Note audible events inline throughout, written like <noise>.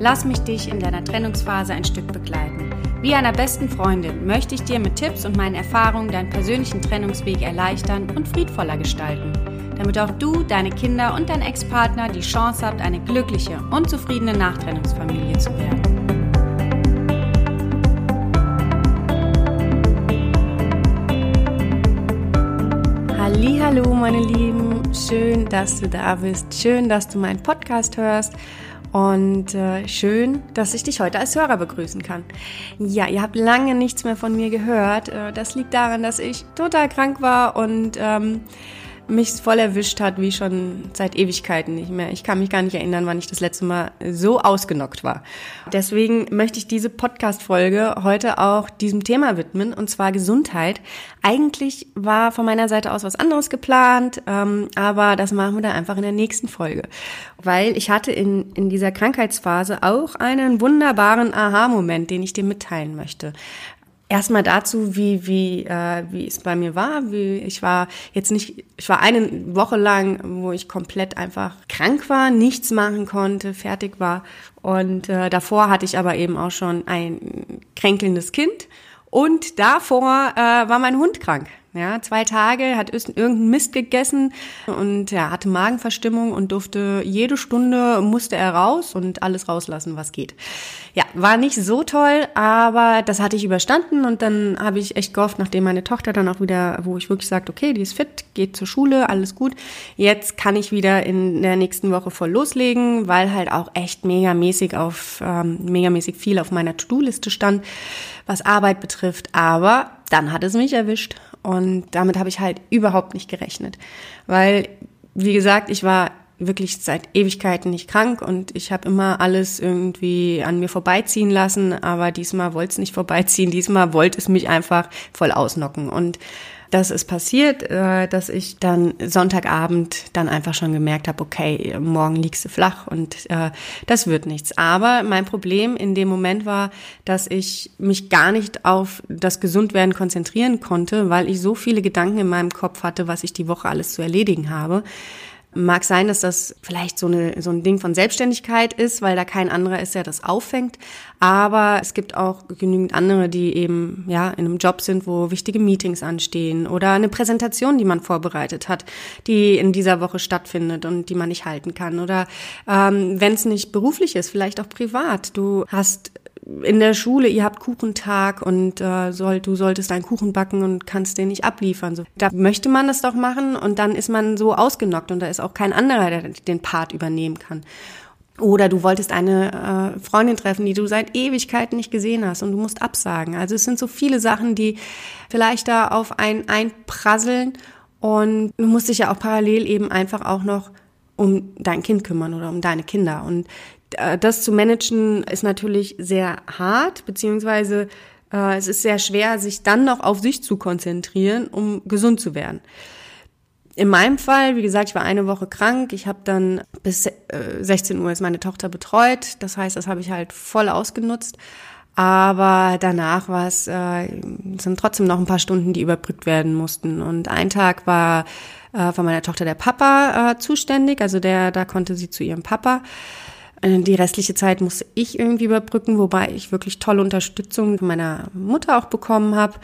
Lass mich dich in deiner Trennungsphase ein Stück begleiten. Wie einer besten Freundin möchte ich dir mit Tipps und meinen Erfahrungen deinen persönlichen Trennungsweg erleichtern und friedvoller gestalten, damit auch du, deine Kinder und dein Ex-Partner die Chance habt, eine glückliche und zufriedene Nachtrennungsfamilie zu werden. Hallo, meine Lieben, schön, dass du da bist, schön, dass du meinen Podcast hörst und äh, schön, dass ich dich heute als Hörer begrüßen kann. Ja, ihr habt lange nichts mehr von mir gehört. Äh, das liegt daran, dass ich total krank war und ähm, mich voll erwischt hat, wie schon seit Ewigkeiten nicht mehr. Ich kann mich gar nicht erinnern, wann ich das letzte Mal so ausgenockt war. Deswegen möchte ich diese Podcast-Folge heute auch diesem Thema widmen, und zwar Gesundheit. Eigentlich war von meiner Seite aus was anderes geplant, ähm, aber das machen wir dann einfach in der nächsten Folge. Weil ich hatte in, in dieser Krankheitsphase auch einen wunderbaren Aha-Moment, den ich dir mitteilen möchte. Erstmal dazu, wie, wie, äh, wie es bei mir war. Wie, ich war jetzt nicht, ich war eine Woche lang, wo ich komplett einfach krank war, nichts machen konnte, fertig war. Und äh, davor hatte ich aber eben auch schon ein kränkelndes Kind. Und davor äh, war mein Hund krank. Ja, zwei Tage, hat irgendeinen Mist gegessen und ja, hatte Magenverstimmung und durfte jede Stunde musste er raus und alles rauslassen, was geht. Ja, war nicht so toll, aber das hatte ich überstanden und dann habe ich echt gehofft, nachdem meine Tochter dann auch wieder, wo ich wirklich sagte, okay, die ist fit, geht zur Schule, alles gut. Jetzt kann ich wieder in der nächsten Woche voll loslegen, weil halt auch echt megamäßig auf, ähm, megamäßig viel auf meiner To-Do-Liste stand, was Arbeit betrifft. Aber dann hat es mich erwischt und damit habe ich halt überhaupt nicht gerechnet. Weil, wie gesagt, ich war wirklich seit Ewigkeiten nicht krank und ich habe immer alles irgendwie an mir vorbeiziehen lassen, aber diesmal wollte es nicht vorbeiziehen, diesmal wollte es mich einfach voll ausnocken. Und das ist passiert, äh, dass ich dann Sonntagabend dann einfach schon gemerkt habe, okay, morgen liegst du flach und äh, das wird nichts. Aber mein Problem in dem Moment war, dass ich mich gar nicht auf das Gesundwerden konzentrieren konnte, weil ich so viele Gedanken in meinem Kopf hatte, was ich die Woche alles zu erledigen habe Mag sein, dass das vielleicht so, eine, so ein Ding von Selbstständigkeit ist, weil da kein anderer ist, der das auffängt. Aber es gibt auch genügend andere, die eben ja in einem Job sind, wo wichtige Meetings anstehen oder eine Präsentation, die man vorbereitet hat, die in dieser Woche stattfindet und die man nicht halten kann. Oder ähm, wenn es nicht beruflich ist, vielleicht auch privat. Du hast in der Schule, ihr habt Kuchentag und äh, soll, du solltest einen Kuchen backen und kannst den nicht abliefern. So, da möchte man das doch machen und dann ist man so ausgenockt und da ist auch kein anderer, der den Part übernehmen kann. Oder du wolltest eine äh, Freundin treffen, die du seit Ewigkeiten nicht gesehen hast und du musst absagen. Also es sind so viele Sachen, die vielleicht da auf einen einprasseln und du musst dich ja auch parallel eben einfach auch noch um dein Kind kümmern oder um deine Kinder. Und das zu managen ist natürlich sehr hart, beziehungsweise äh, es ist sehr schwer, sich dann noch auf sich zu konzentrieren, um gesund zu werden. In meinem Fall, wie gesagt, ich war eine Woche krank. Ich habe dann bis äh, 16 Uhr ist meine Tochter betreut. Das heißt, das habe ich halt voll ausgenutzt. Aber danach war es, äh, sind trotzdem noch ein paar Stunden, die überbrückt werden mussten. Und ein Tag war äh, von meiner Tochter der Papa äh, zuständig, also der, da konnte sie zu ihrem Papa. Äh, die restliche Zeit musste ich irgendwie überbrücken, wobei ich wirklich tolle Unterstützung von meiner Mutter auch bekommen habe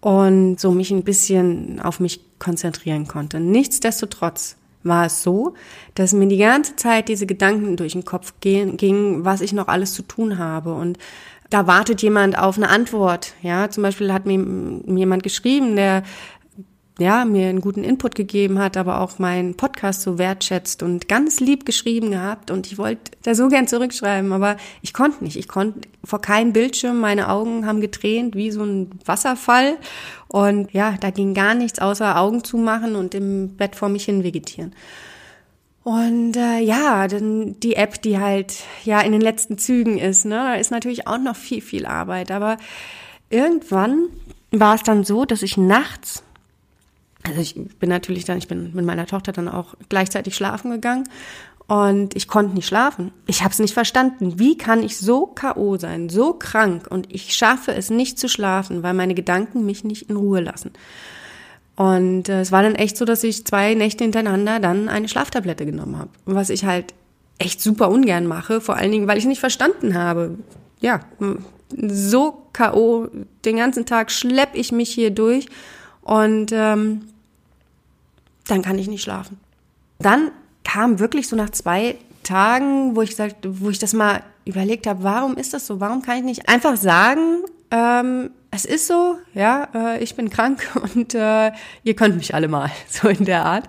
und so mich ein bisschen auf mich konzentrieren konnte. Nichtsdestotrotz war es so, dass mir die ganze Zeit diese Gedanken durch den Kopf gingen, was ich noch alles zu tun habe und da wartet jemand auf eine Antwort. Ja, zum Beispiel hat mir, mir jemand geschrieben, der ja, mir einen guten Input gegeben hat, aber auch meinen Podcast so wertschätzt und ganz lieb geschrieben gehabt und ich wollte da so gern zurückschreiben, aber ich konnte nicht. Ich konnte vor keinem Bildschirm, meine Augen haben getränt wie so ein Wasserfall und ja, da ging gar nichts außer Augen zumachen und im Bett vor mich hin vegetieren. Und äh, ja, dann die App, die halt ja in den letzten Zügen ist, ne, ist natürlich auch noch viel, viel Arbeit. Aber irgendwann war es dann so, dass ich nachts, also ich bin natürlich dann, ich bin mit meiner Tochter dann auch gleichzeitig schlafen gegangen und ich konnte nicht schlafen. Ich habe es nicht verstanden. Wie kann ich so KO sein, so krank und ich schaffe es nicht zu schlafen, weil meine Gedanken mich nicht in Ruhe lassen. Und äh, es war dann echt so, dass ich zwei Nächte hintereinander dann eine Schlaftablette genommen habe. Was ich halt echt super ungern mache, vor allen Dingen, weil ich nicht verstanden habe. Ja, so KO, den ganzen Tag schlepp ich mich hier durch und ähm, dann kann ich nicht schlafen. Dann kam wirklich so nach zwei Tagen, wo ich gesagt, wo ich das mal überlegt habe, warum ist das so? Warum kann ich nicht einfach sagen, ähm, es ist so, ja, äh, ich bin krank <laughs> und äh, ihr könnt mich alle mal, <laughs> so in der Art.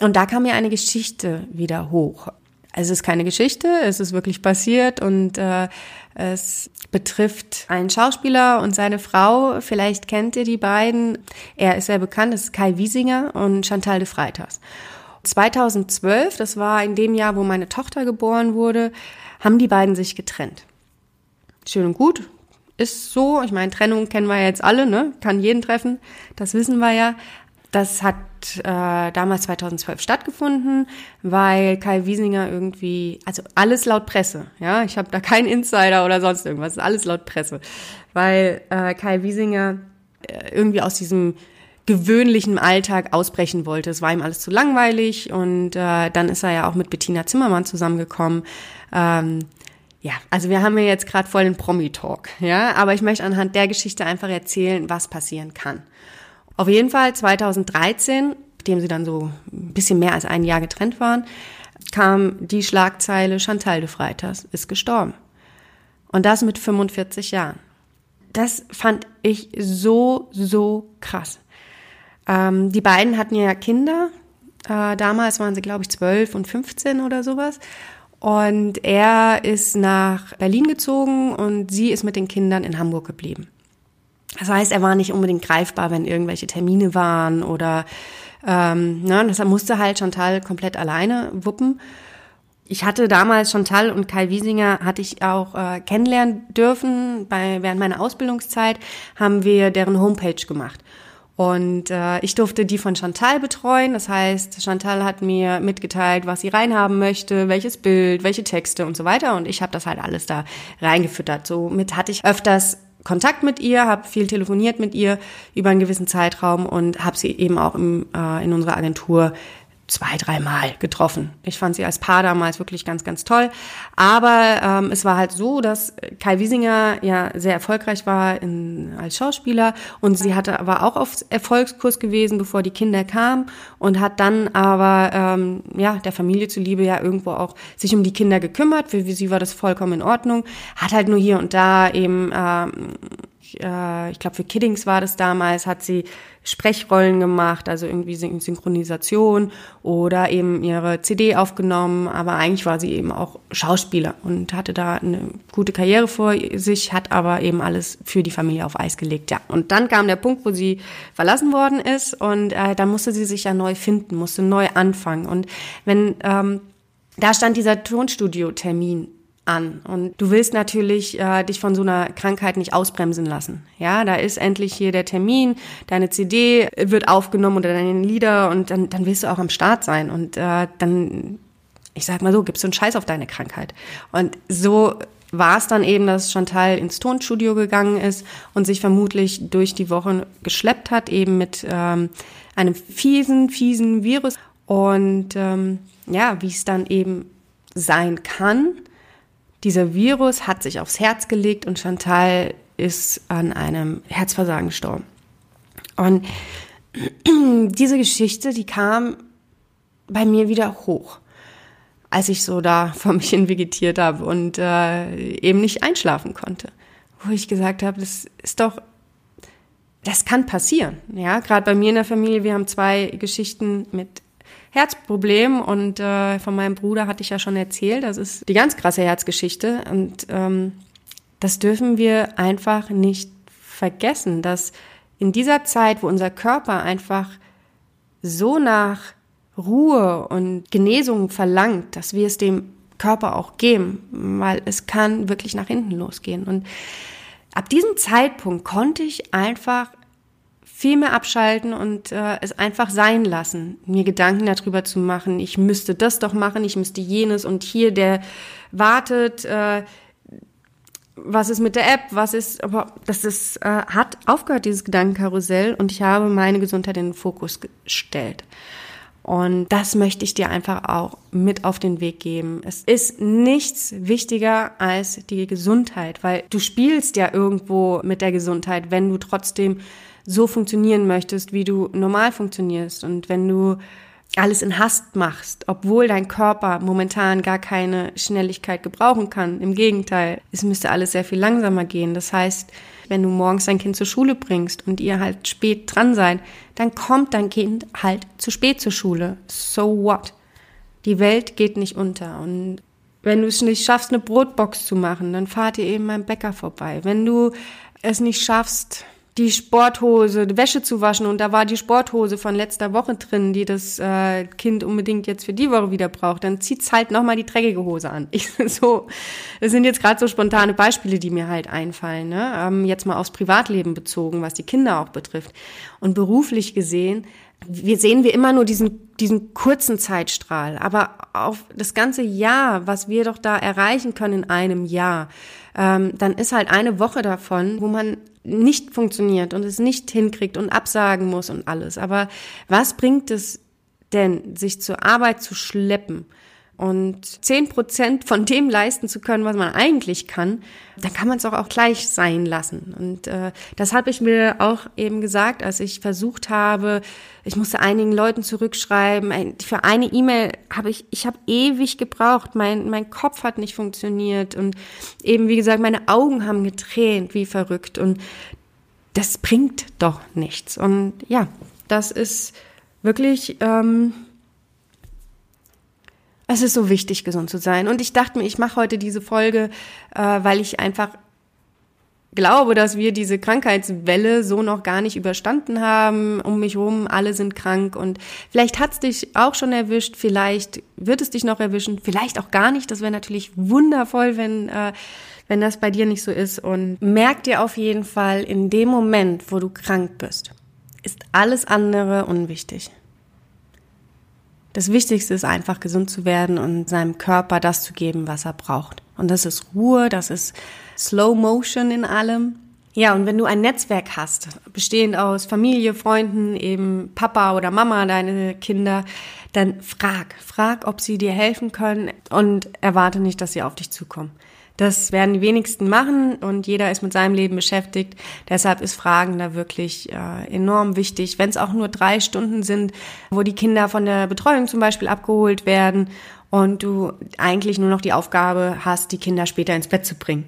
Und da kam mir eine Geschichte wieder hoch. Es ist keine Geschichte, es ist wirklich passiert und äh, es betrifft einen Schauspieler und seine Frau. Vielleicht kennt ihr die beiden. Er ist sehr bekannt, das ist Kai Wiesinger und Chantal de Freitas. 2012, das war in dem Jahr, wo meine Tochter geboren wurde, haben die beiden sich getrennt. Schön und gut, ist so. Ich meine, Trennung kennen wir jetzt alle, ne? Kann jeden treffen. Das wissen wir ja. Das hat äh, damals 2012 stattgefunden, weil Kai Wiesinger irgendwie, also alles laut Presse, ja, ich habe da keinen Insider oder sonst irgendwas, alles laut Presse, weil äh, Kai Wiesinger äh, irgendwie aus diesem gewöhnlichen Alltag ausbrechen wollte. Es war ihm alles zu langweilig und äh, dann ist er ja auch mit Bettina Zimmermann zusammengekommen. Ähm, ja, also wir haben ja jetzt gerade voll den Promi-Talk, ja, aber ich möchte anhand der Geschichte einfach erzählen, was passieren kann. Auf jeden Fall 2013, nachdem sie dann so ein bisschen mehr als ein Jahr getrennt waren, kam die Schlagzeile Chantal de Freitas ist gestorben. Und das mit 45 Jahren. Das fand ich so, so krass. Ähm, die beiden hatten ja Kinder. Äh, damals waren sie, glaube ich, 12 und 15 oder sowas. Und er ist nach Berlin gezogen und sie ist mit den Kindern in Hamburg geblieben. Das heißt, er war nicht unbedingt greifbar, wenn irgendwelche Termine waren oder ähm, ne, deshalb musste halt Chantal komplett alleine wuppen. Ich hatte damals Chantal und Kai Wiesinger hatte ich auch äh, kennenlernen dürfen. Bei, während meiner Ausbildungszeit haben wir deren Homepage gemacht. Und äh, ich durfte die von Chantal betreuen. Das heißt, Chantal hat mir mitgeteilt, was sie reinhaben möchte, welches Bild, welche Texte und so weiter. Und ich habe das halt alles da reingefüttert. Somit hatte ich öfters Kontakt mit ihr, habe viel telefoniert mit ihr über einen gewissen Zeitraum und habe sie eben auch im, äh, in unserer Agentur zwei, dreimal getroffen. Ich fand sie als Paar damals wirklich ganz, ganz toll. Aber ähm, es war halt so, dass Kai Wiesinger ja sehr erfolgreich war in, als Schauspieler und sie hatte war auch auf Erfolgskurs gewesen, bevor die Kinder kamen und hat dann aber ähm, ja der Familie zuliebe ja irgendwo auch sich um die Kinder gekümmert. Für sie war das vollkommen in Ordnung. Hat halt nur hier und da eben ähm, äh, ich glaube für Kiddings war das damals, hat sie Sprechrollen gemacht, also irgendwie Synchronisation oder eben ihre CD aufgenommen, aber eigentlich war sie eben auch Schauspieler und hatte da eine gute Karriere vor sich, hat aber eben alles für die Familie auf Eis gelegt, ja. Und dann kam der Punkt, wo sie verlassen worden ist und äh, da musste sie sich ja neu finden, musste neu anfangen und wenn ähm, da stand dieser Tonstudio-Termin an. Und du willst natürlich äh, dich von so einer Krankheit nicht ausbremsen lassen. Ja, da ist endlich hier der Termin, deine CD wird aufgenommen oder deine Lieder und dann, dann willst du auch am Start sein. Und äh, dann, ich sag mal so, gibst du einen Scheiß auf deine Krankheit. Und so war es dann eben, dass Chantal ins Tonstudio gegangen ist und sich vermutlich durch die Woche geschleppt hat, eben mit ähm, einem fiesen, fiesen Virus. Und ähm, ja, wie es dann eben sein kann, dieser Virus hat sich aufs Herz gelegt und Chantal ist an einem Herzversagen gestorben. Und <clears throat> diese Geschichte, die kam bei mir wieder hoch, als ich so da <laughs> vor mich hin vegetiert habe und äh, eben nicht einschlafen konnte. Wo ich gesagt habe, das ist doch, das kann passieren. Ja, gerade bei mir in der Familie, wir haben zwei Geschichten mit Herzproblem und äh, von meinem Bruder hatte ich ja schon erzählt. Das ist die ganz krasse Herzgeschichte und ähm, das dürfen wir einfach nicht vergessen, dass in dieser Zeit, wo unser Körper einfach so nach Ruhe und Genesung verlangt, dass wir es dem Körper auch geben, weil es kann wirklich nach hinten losgehen. Und ab diesem Zeitpunkt konnte ich einfach viel mehr abschalten und äh, es einfach sein lassen, mir Gedanken darüber zu machen, ich müsste das doch machen, ich müsste jenes und hier, der wartet, äh, was ist mit der App, was ist, aber das ist, äh, hat aufgehört, dieses Gedankenkarussell und ich habe meine Gesundheit in den Fokus gestellt. Und das möchte ich dir einfach auch mit auf den Weg geben. Es ist nichts wichtiger als die Gesundheit, weil du spielst ja irgendwo mit der Gesundheit, wenn du trotzdem so funktionieren möchtest, wie du normal funktionierst. Und wenn du alles in Hast machst, obwohl dein Körper momentan gar keine Schnelligkeit gebrauchen kann. Im Gegenteil, es müsste alles sehr viel langsamer gehen. Das heißt, wenn du morgens dein Kind zur Schule bringst und ihr halt spät dran seid, dann kommt dein Kind halt zu spät zur Schule. So what? Die Welt geht nicht unter. Und wenn du es nicht schaffst, eine Brotbox zu machen, dann fahrt ihr eben beim Bäcker vorbei. Wenn du es nicht schaffst, die Sporthose, die Wäsche zu waschen und da war die Sporthose von letzter Woche drin, die das äh, Kind unbedingt jetzt für die Woche wieder braucht, dann zieht's halt nochmal die dreckige Hose an. <laughs> Ich, so, das sind jetzt gerade so spontane Beispiele, die mir halt einfallen. Ne? Ähm, jetzt mal aufs Privatleben bezogen, was die Kinder auch betrifft. Und beruflich gesehen, wir sehen wir immer nur diesen, diesen kurzen Zeitstrahl, aber auf das ganze Jahr, was wir doch da erreichen können in einem Jahr, ähm, dann ist halt eine Woche davon, wo man nicht funktioniert und es nicht hinkriegt und absagen muss und alles. Aber was bringt es denn, sich zur Arbeit zu schleppen? Und zehn Prozent von dem leisten zu können, was man eigentlich kann, dann kann man es auch, auch gleich sein lassen. Und äh, das habe ich mir auch eben gesagt, als ich versucht habe, ich musste einigen Leuten zurückschreiben. Für eine E-Mail habe ich, ich habe ewig gebraucht. Mein, mein Kopf hat nicht funktioniert und eben wie gesagt, meine Augen haben getränt wie verrückt und das bringt doch nichts. Und ja, das ist wirklich ähm, es ist so wichtig, gesund zu sein. Und ich dachte mir, ich mache heute diese Folge, äh, weil ich einfach glaube, dass wir diese Krankheitswelle so noch gar nicht überstanden haben. Um mich rum, alle sind krank und vielleicht hat's dich auch schon erwischt, vielleicht wird es dich noch erwischen, vielleicht auch gar nicht. Das wäre natürlich wundervoll, wenn, äh, wenn das bei dir nicht so ist. Und merk dir auf jeden Fall, in dem Moment, wo du krank bist, ist alles andere unwichtig. Das Wichtigste ist einfach gesund zu werden und seinem Körper das zu geben, was er braucht. Und das ist Ruhe, das ist Slow Motion in allem. Ja, und wenn du ein Netzwerk hast, bestehend aus Familie, Freunden, eben Papa oder Mama, deine Kinder, dann frag, frag, ob sie dir helfen können und erwarte nicht, dass sie auf dich zukommen. Das werden die wenigsten machen und jeder ist mit seinem Leben beschäftigt. Deshalb ist Fragen da wirklich äh, enorm wichtig. Wenn es auch nur drei Stunden sind, wo die Kinder von der Betreuung zum Beispiel abgeholt werden und du eigentlich nur noch die Aufgabe hast, die Kinder später ins Bett zu bringen.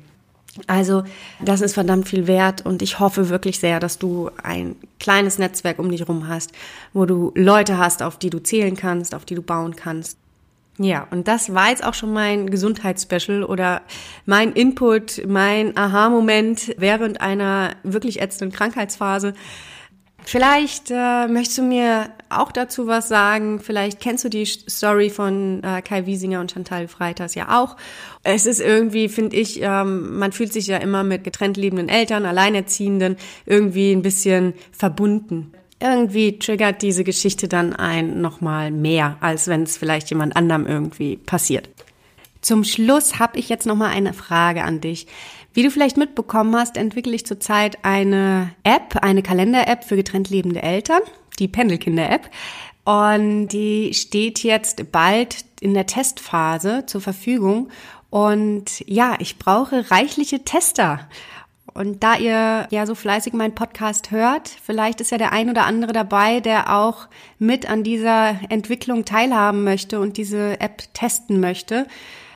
Also das ist verdammt viel wert und ich hoffe wirklich sehr, dass du ein kleines Netzwerk um dich rum hast, wo du Leute hast, auf die du zählen kannst, auf die du bauen kannst. Ja, und das war jetzt auch schon mein Gesundheitsspecial oder mein Input, mein Aha-Moment während einer wirklich ätzenden Krankheitsphase. Vielleicht äh, möchtest du mir auch dazu was sagen. Vielleicht kennst du die Story von äh, Kai Wiesinger und Chantal Freitas ja auch. Es ist irgendwie, finde ich, ähm, man fühlt sich ja immer mit getrennt lebenden Eltern, Alleinerziehenden irgendwie ein bisschen verbunden irgendwie triggert diese Geschichte dann ein nochmal mehr, als wenn es vielleicht jemand anderem irgendwie passiert. Zum Schluss habe ich jetzt nochmal eine Frage an dich. Wie du vielleicht mitbekommen hast, entwickle ich zurzeit eine App, eine Kalender-App für getrennt lebende Eltern, die Pendelkinder-App. Und die steht jetzt bald in der Testphase zur Verfügung. Und ja, ich brauche reichliche Tester. Und da ihr ja so fleißig meinen Podcast hört, vielleicht ist ja der ein oder andere dabei, der auch mit an dieser Entwicklung teilhaben möchte und diese App testen möchte.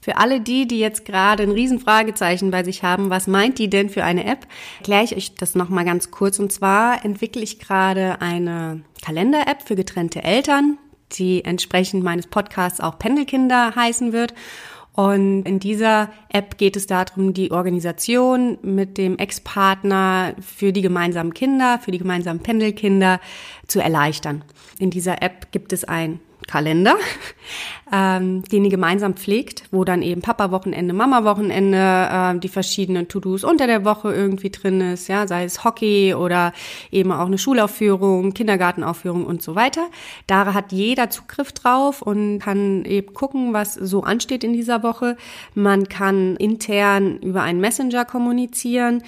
Für alle die, die jetzt gerade ein Riesenfragezeichen bei sich haben, was meint die denn für eine App, erkläre ich euch das nochmal ganz kurz. Und zwar entwickle ich gerade eine Kalender-App für getrennte Eltern, die entsprechend meines Podcasts auch Pendelkinder heißen wird. Und in dieser App geht es darum, die Organisation mit dem Ex-Partner für die gemeinsamen Kinder, für die gemeinsamen Pendelkinder zu erleichtern. In dieser App gibt es ein Kalender, <laughs> ähm, den ihr gemeinsam pflegt, wo dann eben Papa-Wochenende, Mama-Wochenende, äh, die verschiedenen To-Dos unter der Woche irgendwie drin ist, ja, sei es Hockey oder eben auch eine Schulaufführung, Kindergartenaufführung und so weiter. Da hat jeder Zugriff drauf und kann eben gucken, was so ansteht in dieser Woche. Man kann intern über einen Messenger kommunizieren.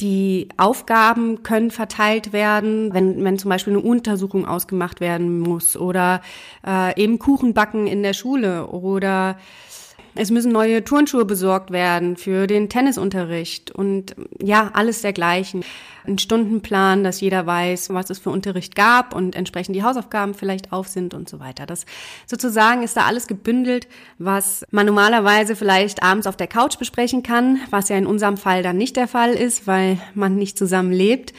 Die Aufgaben können verteilt werden, wenn, wenn zum Beispiel eine Untersuchung ausgemacht werden muss oder äh, eben Kuchen backen in der Schule oder es müssen neue Turnschuhe besorgt werden für den Tennisunterricht und ja, alles dergleichen einen Stundenplan, dass jeder weiß, was es für Unterricht gab und entsprechend die Hausaufgaben vielleicht auf sind und so weiter. Das sozusagen ist da alles gebündelt, was man normalerweise vielleicht abends auf der Couch besprechen kann, was ja in unserem Fall dann nicht der Fall ist, weil man nicht zusammen lebt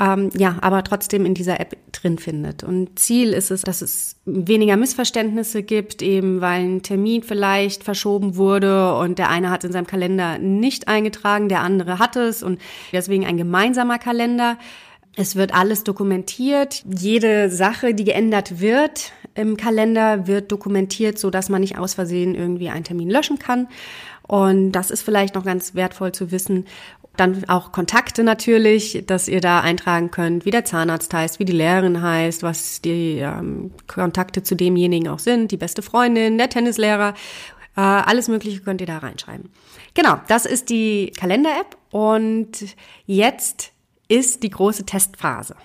ähm, ja, aber trotzdem in dieser App drin findet. Und Ziel ist es, dass es weniger Missverständnisse gibt, eben weil ein Termin vielleicht verschoben wurde und der eine hat in seinem Kalender nicht eingetragen, der andere hat es und deswegen ein gemeinsamer Kalender. Es wird alles dokumentiert. Jede Sache, die geändert wird im Kalender, wird dokumentiert, so dass man nicht aus Versehen irgendwie einen Termin löschen kann. Und das ist vielleicht noch ganz wertvoll zu wissen. Dann auch Kontakte natürlich, dass ihr da eintragen könnt, wie der Zahnarzt heißt, wie die Lehrerin heißt, was die ähm, Kontakte zu demjenigen auch sind, die beste Freundin, der Tennislehrer. Äh, alles Mögliche könnt ihr da reinschreiben. Genau, das ist die Kalender-App und jetzt ist die große Testphase.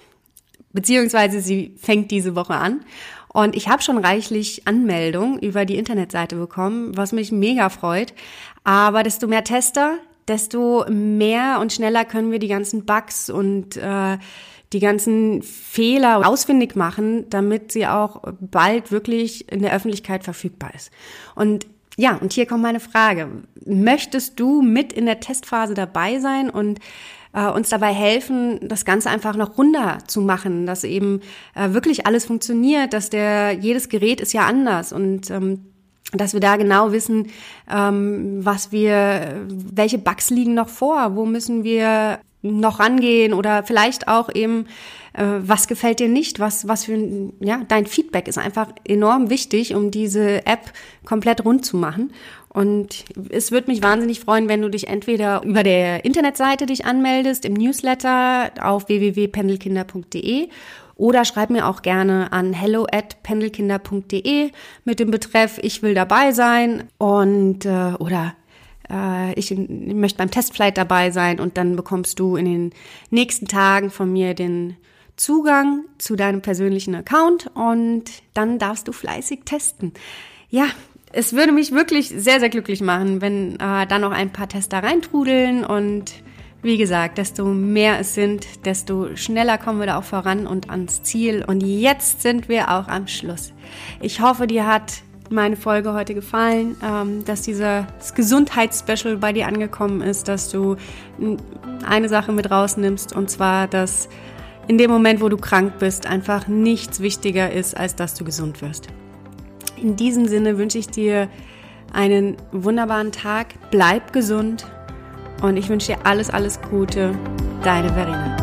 Beziehungsweise sie fängt diese Woche an. Und ich habe schon reichlich Anmeldungen über die Internetseite bekommen, was mich mega freut. Aber desto mehr Tester, desto mehr und schneller können wir die ganzen Bugs und äh, die ganzen Fehler ausfindig machen, damit sie auch bald wirklich in der Öffentlichkeit verfügbar ist. Und ja, und hier kommt meine Frage. Möchtest du mit in der Testphase dabei sein und äh, uns dabei helfen, das Ganze einfach noch runder zu machen, dass eben äh, wirklich alles funktioniert, dass der, jedes Gerät ist ja anders und ähm, dass wir da genau wissen, ähm, was wir, welche Bugs liegen noch vor, wo müssen wir noch rangehen oder vielleicht auch eben, äh, was gefällt dir nicht, was, was für, ja, dein Feedback ist einfach enorm wichtig, um diese App komplett rund zu machen. Und es würde mich wahnsinnig freuen, wenn du dich entweder über der Internetseite dich anmeldest, im Newsletter auf www.pendelkinder.de oder schreib mir auch gerne an hello at pendelkinder.de mit dem Betreff Ich will dabei sein. Und äh, oder äh, ich, ich möchte beim Testflight dabei sein. Und dann bekommst du in den nächsten Tagen von mir den Zugang zu deinem persönlichen Account. Und dann darfst du fleißig testen. Ja, es würde mich wirklich sehr, sehr glücklich machen, wenn äh, da noch ein paar Tester reintrudeln. Und wie gesagt, desto mehr es sind, desto schneller kommen wir da auch voran und ans Ziel. Und jetzt sind wir auch am Schluss. Ich hoffe, dir hat meine Folge heute gefallen, ähm, dass dieses Gesundheitsspecial bei dir angekommen ist, dass du eine Sache mit rausnimmst und zwar, dass in dem Moment, wo du krank bist, einfach nichts wichtiger ist, als dass du gesund wirst. In diesem Sinne wünsche ich dir einen wunderbaren Tag, bleib gesund und ich wünsche dir alles, alles Gute. Deine Verena.